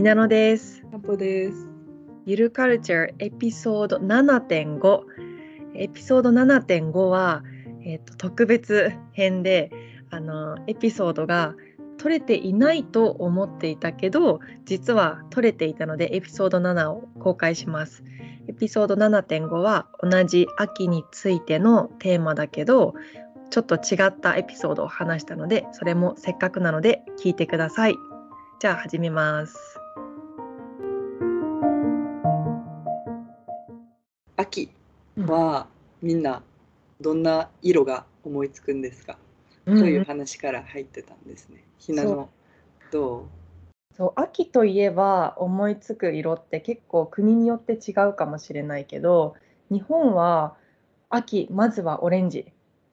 ひなのです。です。ゆるカルチャーエピソード7.5。エピソード7.5は、えっと特別編で、あのエピソードが撮れていないと思っていたけど、実は撮れていたのでエピソード7を公開します。エピソード7.5は同じ秋についてのテーマだけど、ちょっと違ったエピソードを話したので、それもせっかくなので聞いてください。じゃあ始めます。秋はみんなどんな色が思いつくんですか、うん。という話から入ってたんですね。ひなのどそう秋といえば思いつく色って結構国によって違うかもしれないけど日本は秋まずはオレンジ。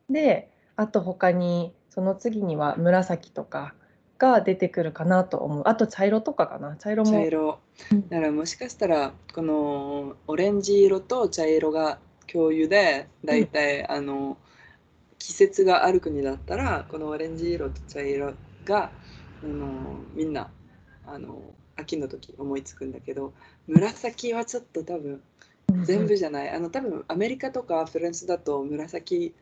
であと他にその次には紫とかが出てくるかなと思う。あと茶色とかかな。茶色うも。茶色。うん。だからもしかしたらこのオレンジ色と茶色が共有でだいたいあの季節がある国だったらこのオレンジ色と茶色があのみんなあの秋の時思いつくんだけど紫はちょっと多分全部じゃない。あの多分アメリカとかフランスだと紫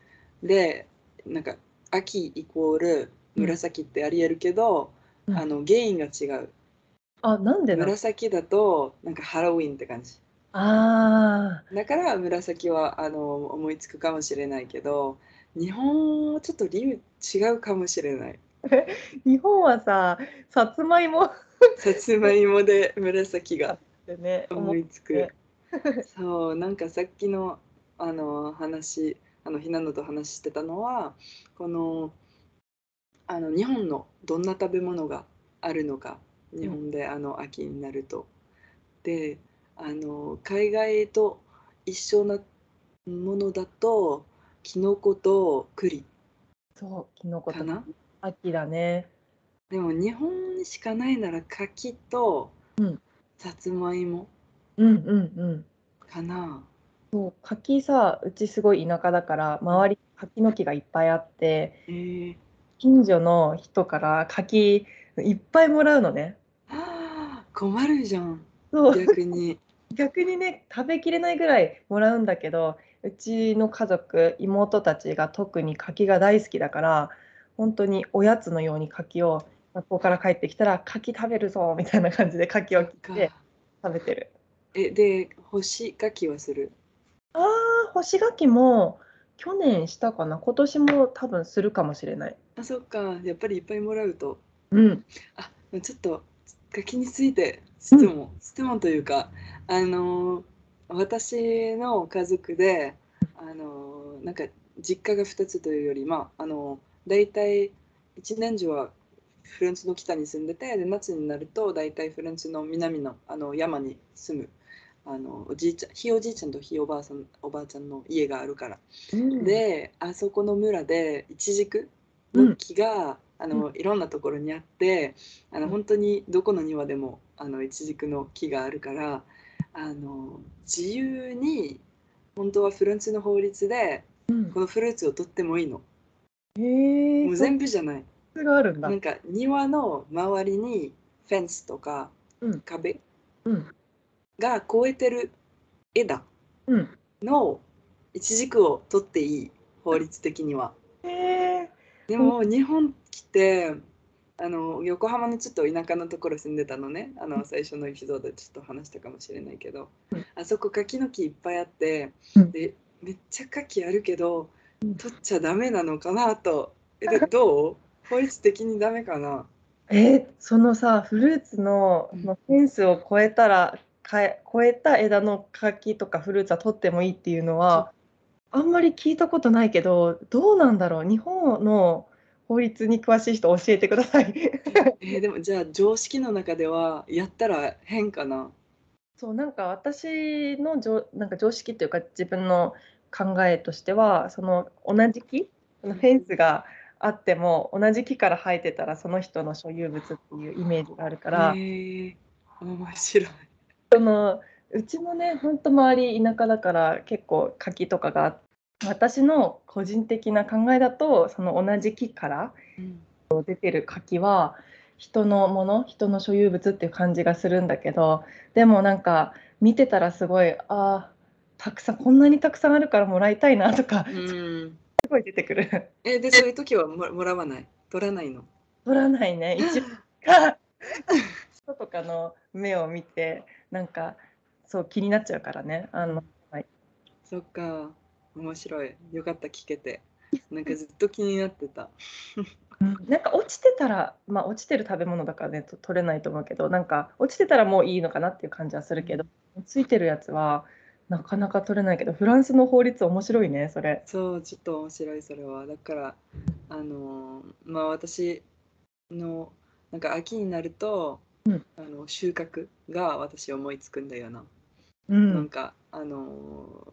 でなんか秋イコール紫ってありえるけど、うん。あの原因が違う。あなんで紫だとなんかハロウィンって感じ。あだから紫はあの思いつくかもしれないけど日本はちょっと理由違うかもしれない。ー日本はささつまいも？っさつまいもで紫が。思いつねくそうなんかさっきのあの話あのひなのと話してたのはこのあの日本のどんな食べ物があるのか日本であの秋になると。であの海外と一緒なものだときのこと栗。そうきのことかな？秋だね。でも日本にしかないなら柿とうん。さつまいもうんうんうん。かな。そう柿さうちすごい田舎だから周り柿の木がいっぱいあってえ。ー、近所の人から柿いっぱいもらうのね。はあ困るじゃん。そう。逆に。逆にね食べきれないぐらいもらうんだけどうちの家族妹たちが特に柿が大好きだから本当におやつのように柿を学校から帰ってきたら柿食べるぞみたいな感じで柿を切って食べてる。えで干し柿はする？あー干し柿も去年したかな？今年も多分するかもしれない。あそっか。やっぱりいっぱいもらうと。うん。あちょっと柿について質問、質問というかあのー私の家族であのーなんか実家が2つというよりまああのー大体一年中はフランスの北に住んでてで夏になると大体フランスの南のあの山に住むあのおじいちゃんひいおじいちゃんとひいおばあさんおばあちゃんの家があるから。うん。であそこの村でイチジクの木が、あのいろんなところにあってあの本当にどこの庭でもあのイチジクの木があるからあの自由に本当はフランスの法律でうん。このフルーツを取ってもいいの。もう全部じゃない。部があるんだ。なんか庭の周りにフェンスとかうん。壁うんが越えてる枝うん。のイチジクを取っていい法律的には。へえでも日本来てあの横浜のちょっと田舎のところ住んでたのね。あの最初のエピソードでちょっと話したかもしれないけど、うん。あそこ柿の木いっぱいあって、うん。でめっちゃ柿あるけどうん。取っちゃダメなのかなと。えでどう？法律的にダメかな？えそのさフルーツのフェンスを越えたらかえ越えた枝の柿とかフルーツは取ってもいいっていうのはあんまり聞いたことないけどどうなんだろう？日本の法律に詳しい人教えてください。えーでもじゃあ常識の中ではやったら変かな？そうなんか私のじょなんか常識というか自分の考えとしてはその同じ木フェンスがあっても同じ木から生えてたらその人の所有物っていうイメージがあるから。面白いそのうちもねほんと周り田舎だから結構柿とかがあって私の個人的な考えだとその同じ木からうん出てる柿は人のもの人の所有物っていう感じがするんだけどでもなんか見てたらすごいああたくさんこんなにたくさんあるからもらいたいなとかうん。すごい出てくる。え、で、そういう時はももらわない？取らないの？取らないね一番が 人とかの目を見てなんかそう気になっちゃうからねあのそっか。面白い。よかった、聞けて。なんかずっと気になってた。なんか落ちてたらまあ落ちてる食べ物だからねと取れないと思うけどなんか落ちてたらもういいのかなっていう感じはするけどついてるやつはなかなか取れないけどフランスの法律面白いねそれ。そう、ちょっと面白い、それは。だから、あのーまあ私の、なんか秋になると、うん。あの収穫が私思いつくんだよな。うなんん、かあの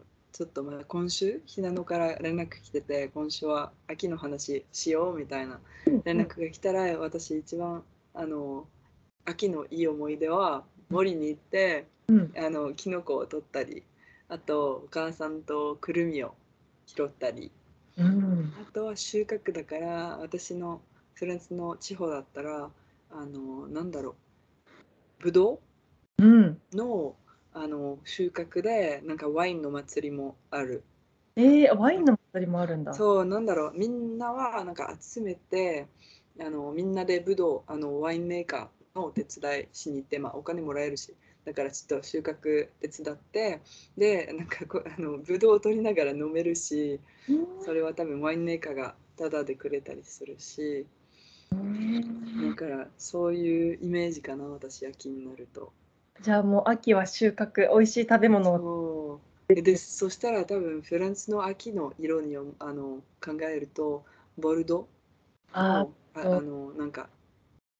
ーちょっとまあ今週ひなのから連絡来てて今週は秋の話しようみたいな連絡が来たら私一番あのー秋のいい思い出は森に行ってうん。あのキノコを取ったりあとお母さんとくるみを拾ったり。うん。あとは収穫だから私のフランスの地方だったらあのーなんだろうぶどううん、のあの収穫でなんかワインの祭りもある。えー、ワインの祭りもあるんだ。そうなんだろう。みんなはなんか集めてあのみんなでブドウあのワインメーカーのお手伝いしに行って、まあ、お金もらえるし。だからちょっと収穫手伝ってでなんかこあのブドウを取りながら飲めるしそれは多分ワインメーカーがタダでくれたりするし。うんだからそういうイメージかな私秋になると。じゃあもう秋は収穫美味しい食べ物を。でそしたら多分フランスの秋の色にあの考えるとボルド？あのあのなんか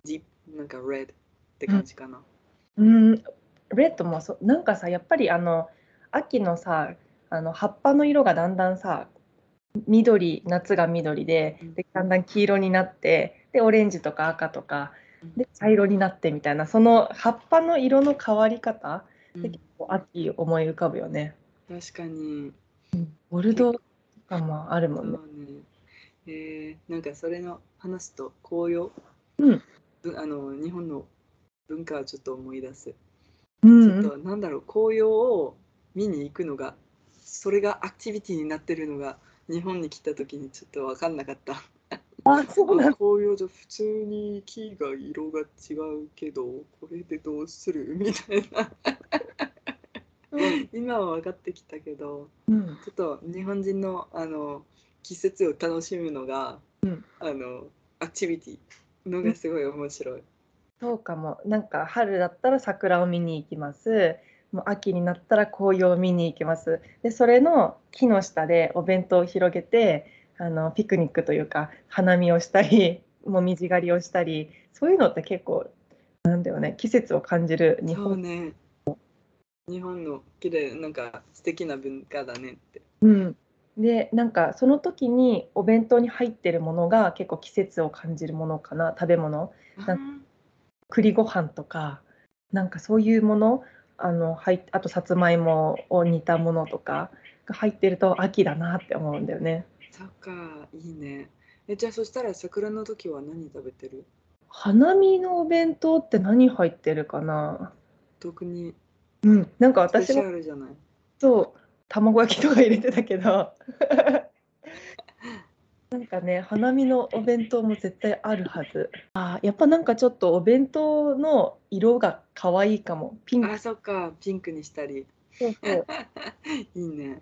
ディなんかレッドって感じかな。うんレッドもそう。なんかさやっぱりあの秋のさあの葉っぱの色がだんだんさ緑夏が緑でうんでだんだん黄色になってでオレンジとか赤とかうんで茶色になってみたいなその葉っぱの色の変わり方うんで結構秋思い浮かぶよね。確かに。ボルドーとかもあるもそんね。うね。えー、なんかそれの話すと紅葉、うんぶあの日本の文化をちょっと思い出す。うちんょっとなんだろう紅葉を見に行くのがそれがアクティビティになってるのが日本に来た時にちょっと分かんなかった。あそうなんだ紅葉じゃ普通に木が色が違うけどこれでどうする？みたいな今は分かってきたけどうんちょっと日本人のあの季節を楽しむのが、うんあのアクティビティのがすごい面白い。そうかも。なんか春だったら桜を見に行きます。もう秋になったら紅葉を見に行きます。で、それの木の下でお弁当を広げて、あのピクニックというか花見をしたり、もみじ狩りをしたり、そういうのって結構なんだよね。季節を感じる日本。ね。日本の綺麗なんか素敵な文化だねって。うん。で、なんかその時にお弁当に入ってるものが結構季節を感じるものかな。食べ物。なん栗ご飯とかなんかそういうものあの入っあとさつまいもを煮たものとかが入ってると秋だなって思うんだよね。そっかいいね。えじゃあそしたら桜の時は何食べてる？花見のお弁当って何入ってるかな？特にうん、なんか私もャルじゃない？そう卵焼きとか入れてたけどなんかね花見のお弁当も絶対あるはずあーやっぱなんかちょっとお弁当の色が可愛いかもピンクあそっかピンクにしたり。そうそう いいね。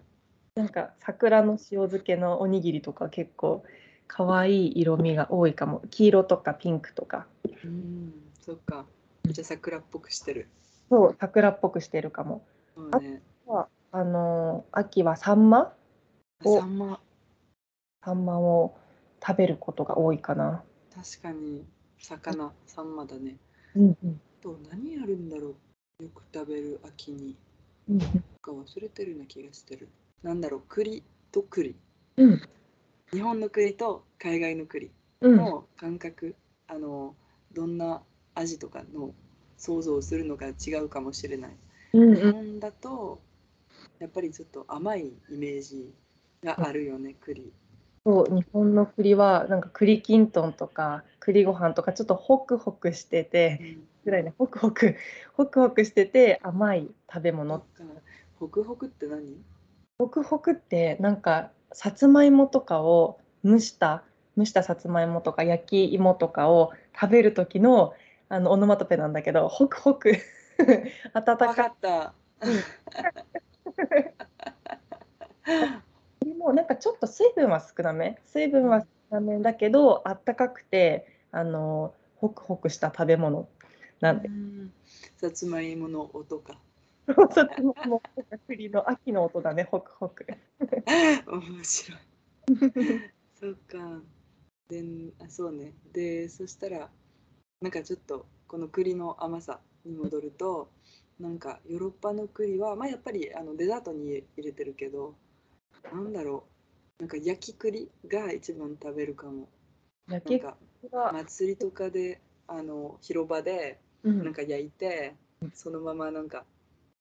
なんか桜の塩漬けのおにぎりとか結構可愛い色味が多いかも黄色とかピンクとかうんそっか。じゃあ桜っぽくしてる。そう桜っぽくしてるかもそうね。あのー秋はサンマおサンマサンマを食べることが多いかな確かに魚サンマだね。うんうんと何あるんだろうよく食べる秋に。うんか忘れてるような気がしてる。なんだろう栗と栗。うん日本の栗と海外の栗うんの感覚、あのどんな味とかの想像するのが違うかもしれない。うんうん日本だとやっぱりちょっと甘いイメージがあるよね、栗。そう日本の栗はなんか栗きんとんとか栗ご飯とかちょっとホクホクしててぐらいねホクホクホクホクしてて甘い食べ物。ホクホクって何？ホクホクってなんかさつまいもとかを蒸した蒸したさつまいもとか焼き芋とかを食べる時のあのオノマトペなんだけどホクホク。温かかった。もなんかちょっと水分は少なめ水分は少なめだけどあったかくてあのホクホクした食べ物なんでさつまいもの音か。さつまいも栗の秋の音だねホクホク。面白い。そうか。であそうね。でそしたらなんかちょっとこの栗の甘さに戻るとなんかヨーロッパの栗はまあやっぱりあのデザートに入れてるけどなんだろう。なんか焼き栗が一番食べるかも。焼きなんか祭りとかであの広場でうん。なんか焼いて、そのままなんか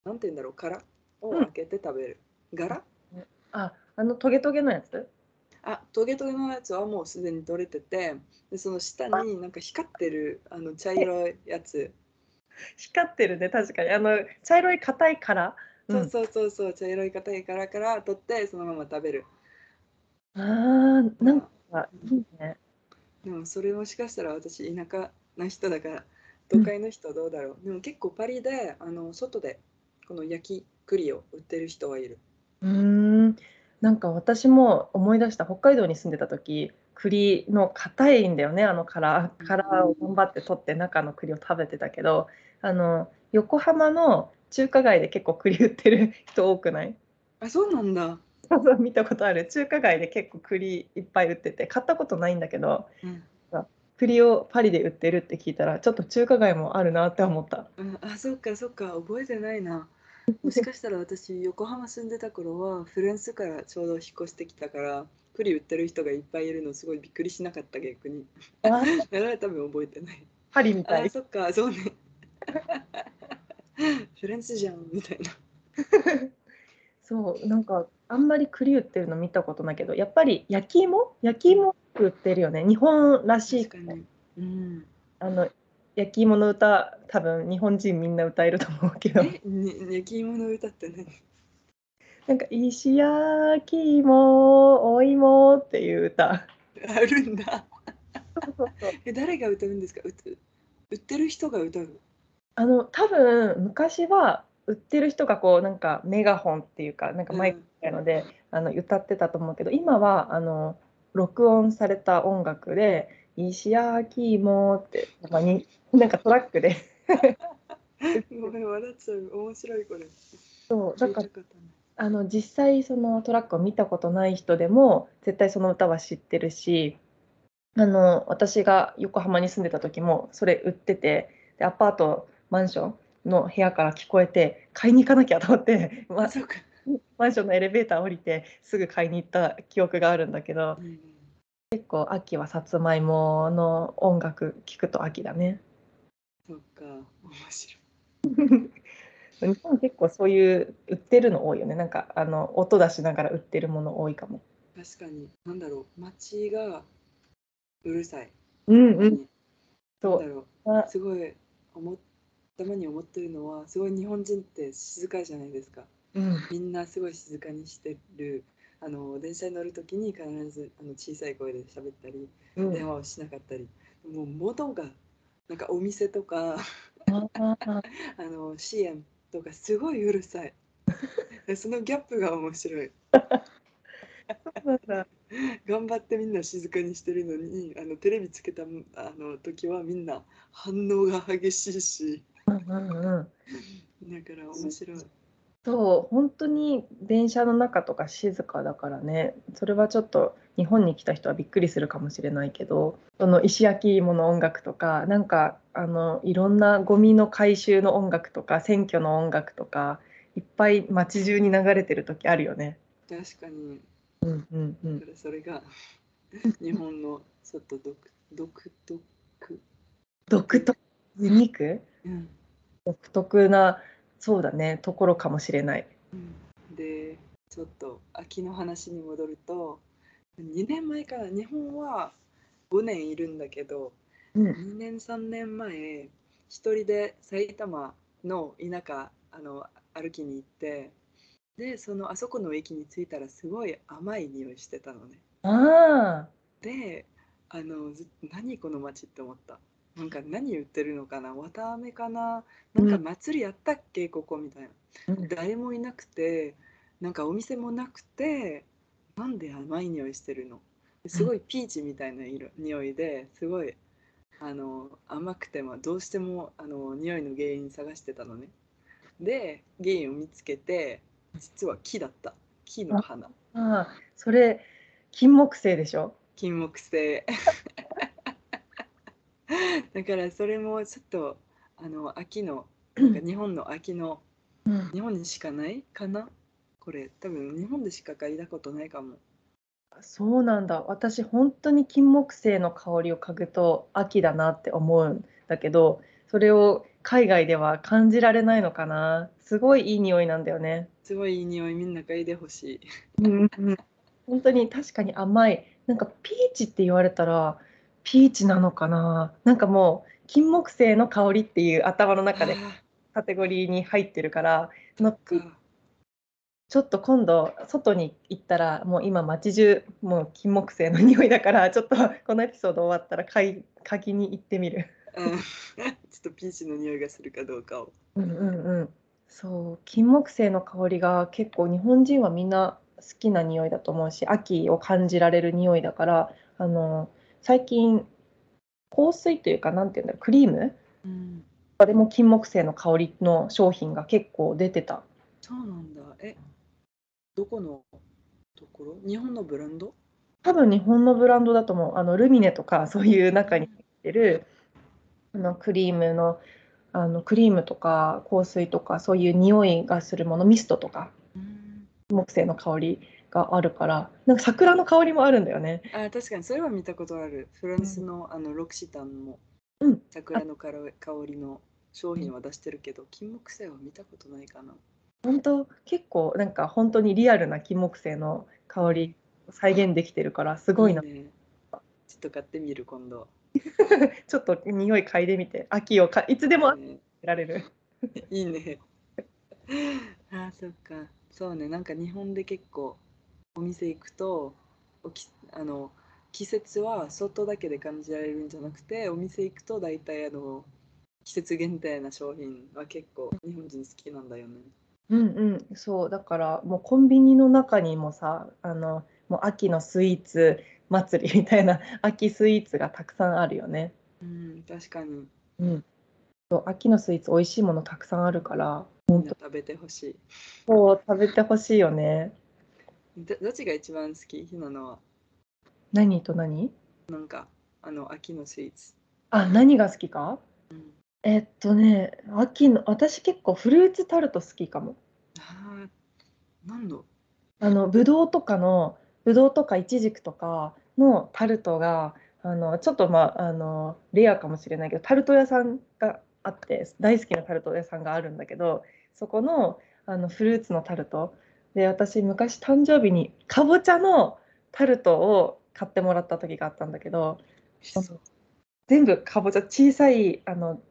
なんて言うんだろう殻を開けて食べる。柄？ああのトゲトゲのやつ？あトゲトゲのやつはもうすでに取れててでその下になんか光ってるあの茶色いやつ、光ってるね確かに。あの茶色い硬い殻、うん、そうそうそうそう茶色い硬い殻から取ってそのまま食べる。あーなんかいいね。でもそれもしかしたら私田舎な人だから都会の人どうだろう、でも結構パリであの外でこの焼き栗を売ってる人はいる。うーん。なんか私も思い出した北海道に住んでた時栗の硬いんだよねあの殻殻を頑張って取って中の栗を食べてたけどあの横浜の中華街で結構栗売ってる人多くない？あそうなんだ、そうそう見たことある。中華街で結構栗いっぱい売ってて買ったことないんだけどうん。栗をパリで売ってるって聞いたらちょっと中華街もあるなって思った。うん、あそっかそっか。覚えてないな。もしかしたら私横浜住んでた頃はフランスからちょうど引っ越してきたから栗売ってる人がいっぱいいるのすごいびっくりしなかった逆に。あ 多分覚えてない。パリみたい。あそっかそうね フランスじゃんみたいな。そうなんかあんまり栗売ってるの見たことないけどやっぱり焼き芋？焼き芋売ってるよね。日本らしい。確かに。うん。あの焼き芋の歌多分日本人みんな歌えると思うけど。焼き芋の歌って何？なんか「石焼き芋お芋」っていう歌。あるんだ。え誰が歌うんですか？う売ってる人が歌うあの多分昔は売ってる人がこうなんかメガホンっていうかなんかマイクみたいので、あの歌ってたと思うけど今はあの録音された音楽で「石焼き芋」ってまあになんかトラックで。ごめん笑っちゃう面白いこれ。そうだからあの実際そのトラックを見たことない人でも絶対その歌は知ってるしあの私が横浜に住んでた時もそれ売っててでアパートマンションの部屋から聞こえて買いに行かなきゃと思って、まマンションのエレベーター降りてすぐ買いに行った記憶があるんだけどうん結構秋はさつまいもの音楽聞くと秋だね。そっか。面白い。日本結構そういう売ってるの多いよね。なんかあの音出しながら売ってるもの多いかも。確かに。なんだろう。街がうるさい。うんうん。そう。すごい思ったまに思ってるのはすごい日本人って静かじゃないですか。うん。みんなすごい静かにしてる。あの電車に乗るときに必ずあの小さい声で喋ったりうん。電話をしなかったり、もう元がなんかお店とか あの CM とかすごいうるさい。で そのギャップが面白い。頑張ってみんな静かにしてるのにあのテレビつけたあの時はみんな反応が激しいしうんうんうん。だから面白い。そう本当に電車の中とか静かだからね。それはちょっと日本に来た人はびっくりするかもしれないけどその石焼き芋の音楽とかなんかあのいろんなゴミの回収の音楽とか選挙の音楽とかいっぱい街中に流れてる時あるよね。確かに。うんうんうん。だからそれが 日本のちょっと独独特、独特？ユニーク？うん独特なそうだねところかもしれない。でちょっと秋の話に戻ると日2年前から日本は5年いるんだけどうん。2年3年前一人で埼玉の田舎あの歩きに行ってでそのあそこの駅に着いたらすごい甘い匂いしてたのね。あであのず 何この街って思ったなんか何言ってるのかな綿あめかななんか祭りやったっけここみたいな。誰もいなくてなんかお店もなくてなんで甘い匂いしてるの？すごいピーチみたいな色匂いですごいあの甘くてもどうしてもあの匂いの原因探してたのね。で原因を見つけて実は木だった。木の花。ああそれ金木犀でしょ？金木犀だからそれもちょっとあの秋のなんか日本の秋のうん。日本にしかないかな？これ。多分日本でしか嗅いだことないかも。そうなんだ。私本当に金木犀の香りを嗅ぐと秋だなって思うんだけどそれを海外では感じられないのかな？すごいいい匂いなんだよね。すごいいい匂い。みんな嗅いでほしい。本当に確かに甘い。なんかピーチって言われたらピーチなのかな？なんかもう金木犀の香りっていう頭の中でカテゴリーに入ってるからそのちょっと今度外に行ったらもう今街中もう金木犀の匂いだからちょっとこのエピソード終わったら嗅ぎに行ってみる。うん。ちょっとピーチの匂いがするかどうかを。うんうんうん。そう金木犀の香りが結構日本人はみんな好きな匂いだと思うし秋を感じられる匂いだからあの最近香水というかなんていうんだろうクリーム？うん。でも金木犀の香りの商品が結構出てた。そうなんだ。えどこのところ？日本のブランド？多分日本のブランドだと思う。あのルミネとかそういう中に入ってるあのクリームのあのクリームとか香水とかそういう匂いがするものミストとか。うん。木犀の香りがあるからなんか桜の香りもあるんだよね。あ確かにそれは見たことあるフランスの,、あのロクシタンもうん桜の香り香りの商品は出してるけど金木犀は見たことないかな本当？結構なんか本当にリアルな金木犀の香り再現できてるからすごいな。いねちょっと買ってみる今度、ちょっと匂い嗅いでみて秋をかいつでもられる。いいね。あーそっか。そうね、なんか日本で結構お店行くとおきあの季節は外だけで感じられるんじゃなくてお店行くと大体あの季節限定な商品は結構日本人好きなんだよね。うんうん、そうだからもうコンビニの中にもさあのもう秋のスイーツ祭りみたいな 秋スイーツがたくさんあるよね。うん、確かにうん、そう秋のスイーツ美味しいものたくさんあるからみんな食べてほしそう食べてほしいよね。い。どどっちが一番好き？ひなのは何と何？なんかあの秋のスイーツ。あ何が好きか？うん、えっとね秋の私結構フルーツタルト好きかも。あー何のあのぶどうとかのぶどうとかいちじくとかのタルトがあのちょっとまああのレアかもしれないけどタルト屋さんがあって大好きなタルト屋さんがあるんだけどそこのあのフルーツのタルトで私昔誕生日にかぼちゃのタルトを買ってもらった時があったんだけど全部かぼちゃ小さいあの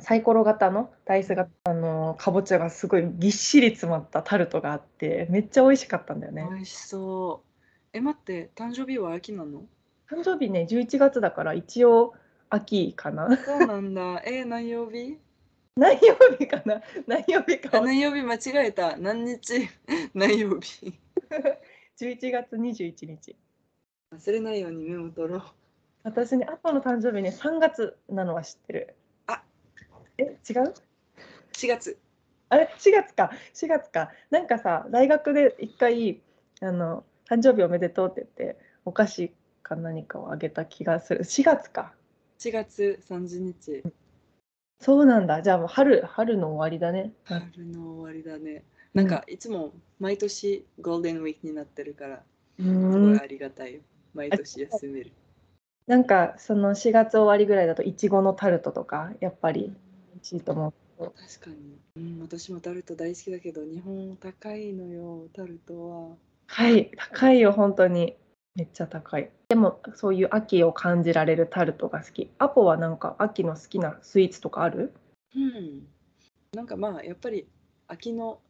サイコロ型のダイス型あのかぼちゃがすごいぎっしり詰まったタルトがあってめっちゃ美味しかったんだよね。美味しそう。え、待って、誕生日は秋なの？誕生日ね11月だから一応秋かなそうなんだ。え、何曜日？何曜日かな？何曜日かあ何曜日間違えた。何日？何曜日。11月21日。忘れないようにメモ取ろう。私ね後の誕生日ね3月なのは知ってる。あ。え違う？4月。あれ？4月か。4月か。なんかさ大学で一回あの誕生日おめでとうって言ってお菓子か何かをあげた気がする。4月か。4月30日。そうなんだじゃあもう春春の終わりだね春の終わりだね。なんかいつも毎年ゴールデンウィークになってるから、うすごんいありがたいよ。毎年休める。なんかその4月終わりぐらいだといちごのタルトとかやっぱり美味しいと思う確かに、うん。私もタルト大好きだけど、日本高いのよ、タルトは。はい高いよ本当にめっちゃ高い。でもそういう秋を感じられるタルトが好き。アポはなんか秋の好きなスイーツとかある？うん。なんかまあやっぱり秋の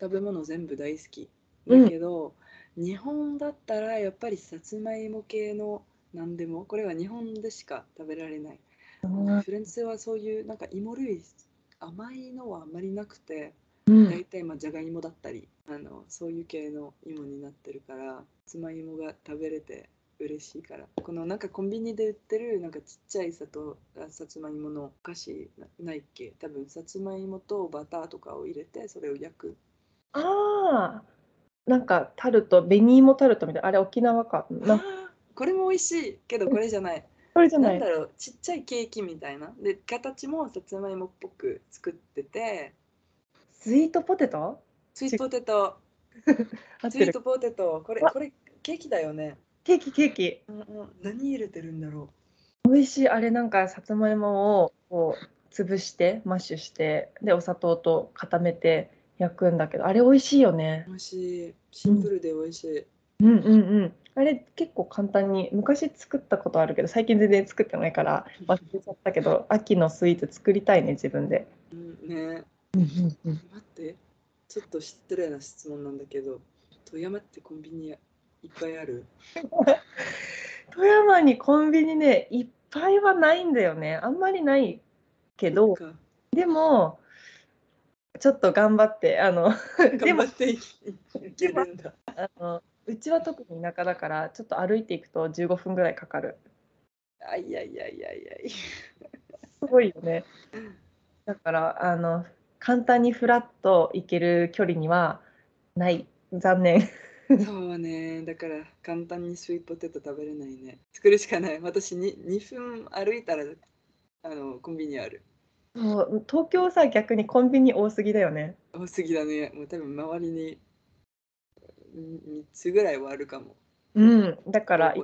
食べ物全部大好きうんだけど、日本だったらやっぱりさつまいも系の何でもこれは日本でしか食べられない。フランスはそういうなんか芋類甘いのはあんまりなくてうん大体まあじゃがいもだったりあのそういう系の芋になってるからさつまいもが食べれて嬉しいから。このなんかコンビニで売ってるなんかちっちゃい砂糖あさつまいものお菓子なないっけ？多分さつまいもとバターとかを入れてそれを焼く。ああ、なんかタルト、紅芋タルトみたいな、あれ沖縄か。なこれも美味しいけどこれじゃない。これじゃなないん。だろうちっちゃいケーキみたいな。で形もさつまいもっぽく作っててスイートポテト？スイートポテト。スイートポテト。これあこれケーキだよね、ケーキケーキ。うんうん、何入れてるんだろ美味しい。あれなんかさつまいもをこう潰してマッシュしてでお砂糖と固めて焼くんだけどあれ美味しいよね。う美味しい。シンプルで美味しい、うんうんうん。あれ結構簡単に昔作ったことあるけど最近全然作ってないから忘れちゃったけど秋のスイーツ作りたいね自分で。うん、ねうんうんうん。待って。ちょっと失礼な質問なんだけど富山ってコンビニいっぱいある？富山にコンビニねいっぱいはないんだよね。あんまりないけどでもちょっと頑張ってあの 頑張っていいけるんだ。あのうちは特に田舎だからちょっと歩いていくと15分ぐらいかかる。あいやいやいやいやいすごいよね。だからあの簡単にフラッと行ける距離にはない。残念。やそうね。だから簡単にスイートポテト食べれないね。作るしかない。私に2分歩いたらあのコンビニある。そう。東京さ逆にコンビニ多すぎだよね。多すぎだね。もう多分周りに3つぐらいはあるかも。うん。だから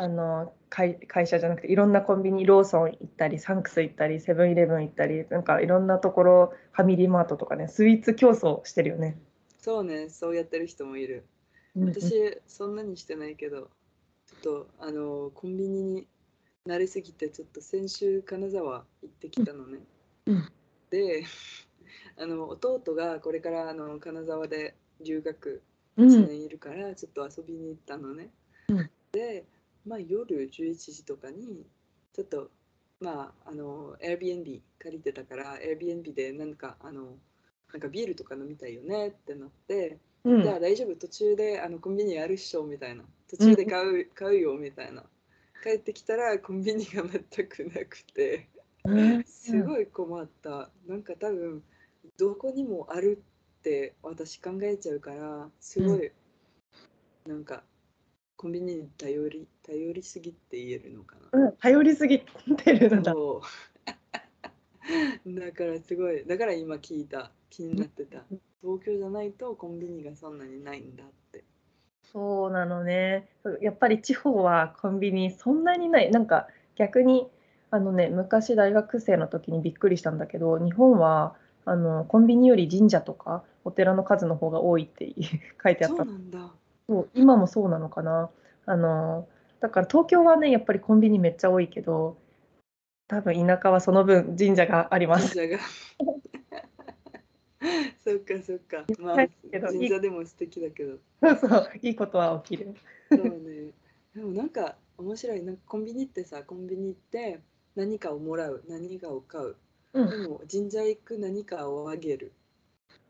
あの会会社じゃなくていろんなコンビニローソン行ったりサンクス行ったりセブンイレブン行ったりなんかいろんなところファミリーマートとかねスイーツ競争してるよね、そうねそうやってる人もいる。うんうん。私そんなにしてないけどちょっとあのコンビニに慣れすぎてちょっと先週金沢行ってきたのね、うん。で あの弟がこれからあの金沢で留学うん1年いるからちょっと遊びに行ったのね、うん。で、まあ、夜11時とかにちょっとまああの Airbnb 借りてたから Airbnb でなんかあのなんかビールとか飲みたいよねってなってうん。じゃあ大丈夫途中であのコンビニあるっしょみたいな。途中で買う,、買うよみたいな。帰ってきたらコンビニが全くなくて。うん。すごい困った。なんか多分どこにもあるって私考えちゃうからすごい、なんかコンビニに頼り頼りすぎって言えるのかな、うん、頼りすぎてるんだ。だからすごいだから今聞いた気になってた。東京じゃないとコンビニがそんなにないんだって。そうなのね。やっぱり地方はコンビニそんなにない。なんか逆にあのね昔大学生の時にびっくりしたんだけど日本はあのコンビニより神社とかお寺の数の方が多いって 書いてあっそうたなんだそう今もそうなのかな。あのだから東京はねやっぱりコンビニめっちゃ多いけど多分田舎はその分神社があります。神社が。そっかそっか。まあ神社でも素敵だけど。そうそういいことは起きる。そうね。でもなんか面白い。なんかコンビニってさコンビニ行って何かをもらう何かを買う。うん。でも神社行く何かをあげる。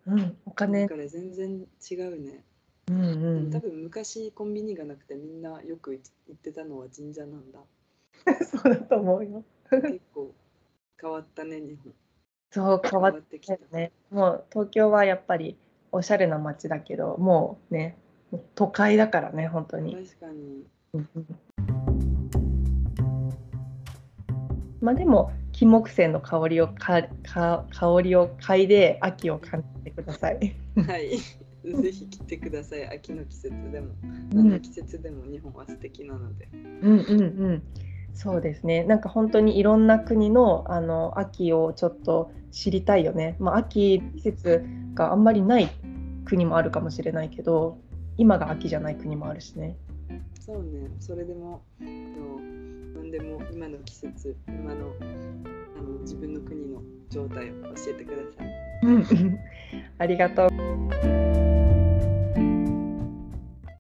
うん、おだ金、から全然違うねうんうん多分昔コンビニがなくてみんなよく行ってたのは神社なんだ そうだと思うよ。結構変わったね日本そう変わっってきたね。もう東京はやっぱりおしゃれな街だけど、もうね都会だからね本当に。確かにまあでも金木犀の香りをかか香りを嗅いで秋を感じてください。はいぜひ来てください秋の季節でもうん何の季節でも日本は素敵なのでうんうんうん。そうですね。なんか本当にいろんな国のあの秋をちょっと知りたいよね。まあ秋季節があんまりない国もあるかもしれないけど、今が秋じゃない国もあるしね。そうねそれでも何でも今の季節今のあの自分の国の状態を教えてください。ありがとう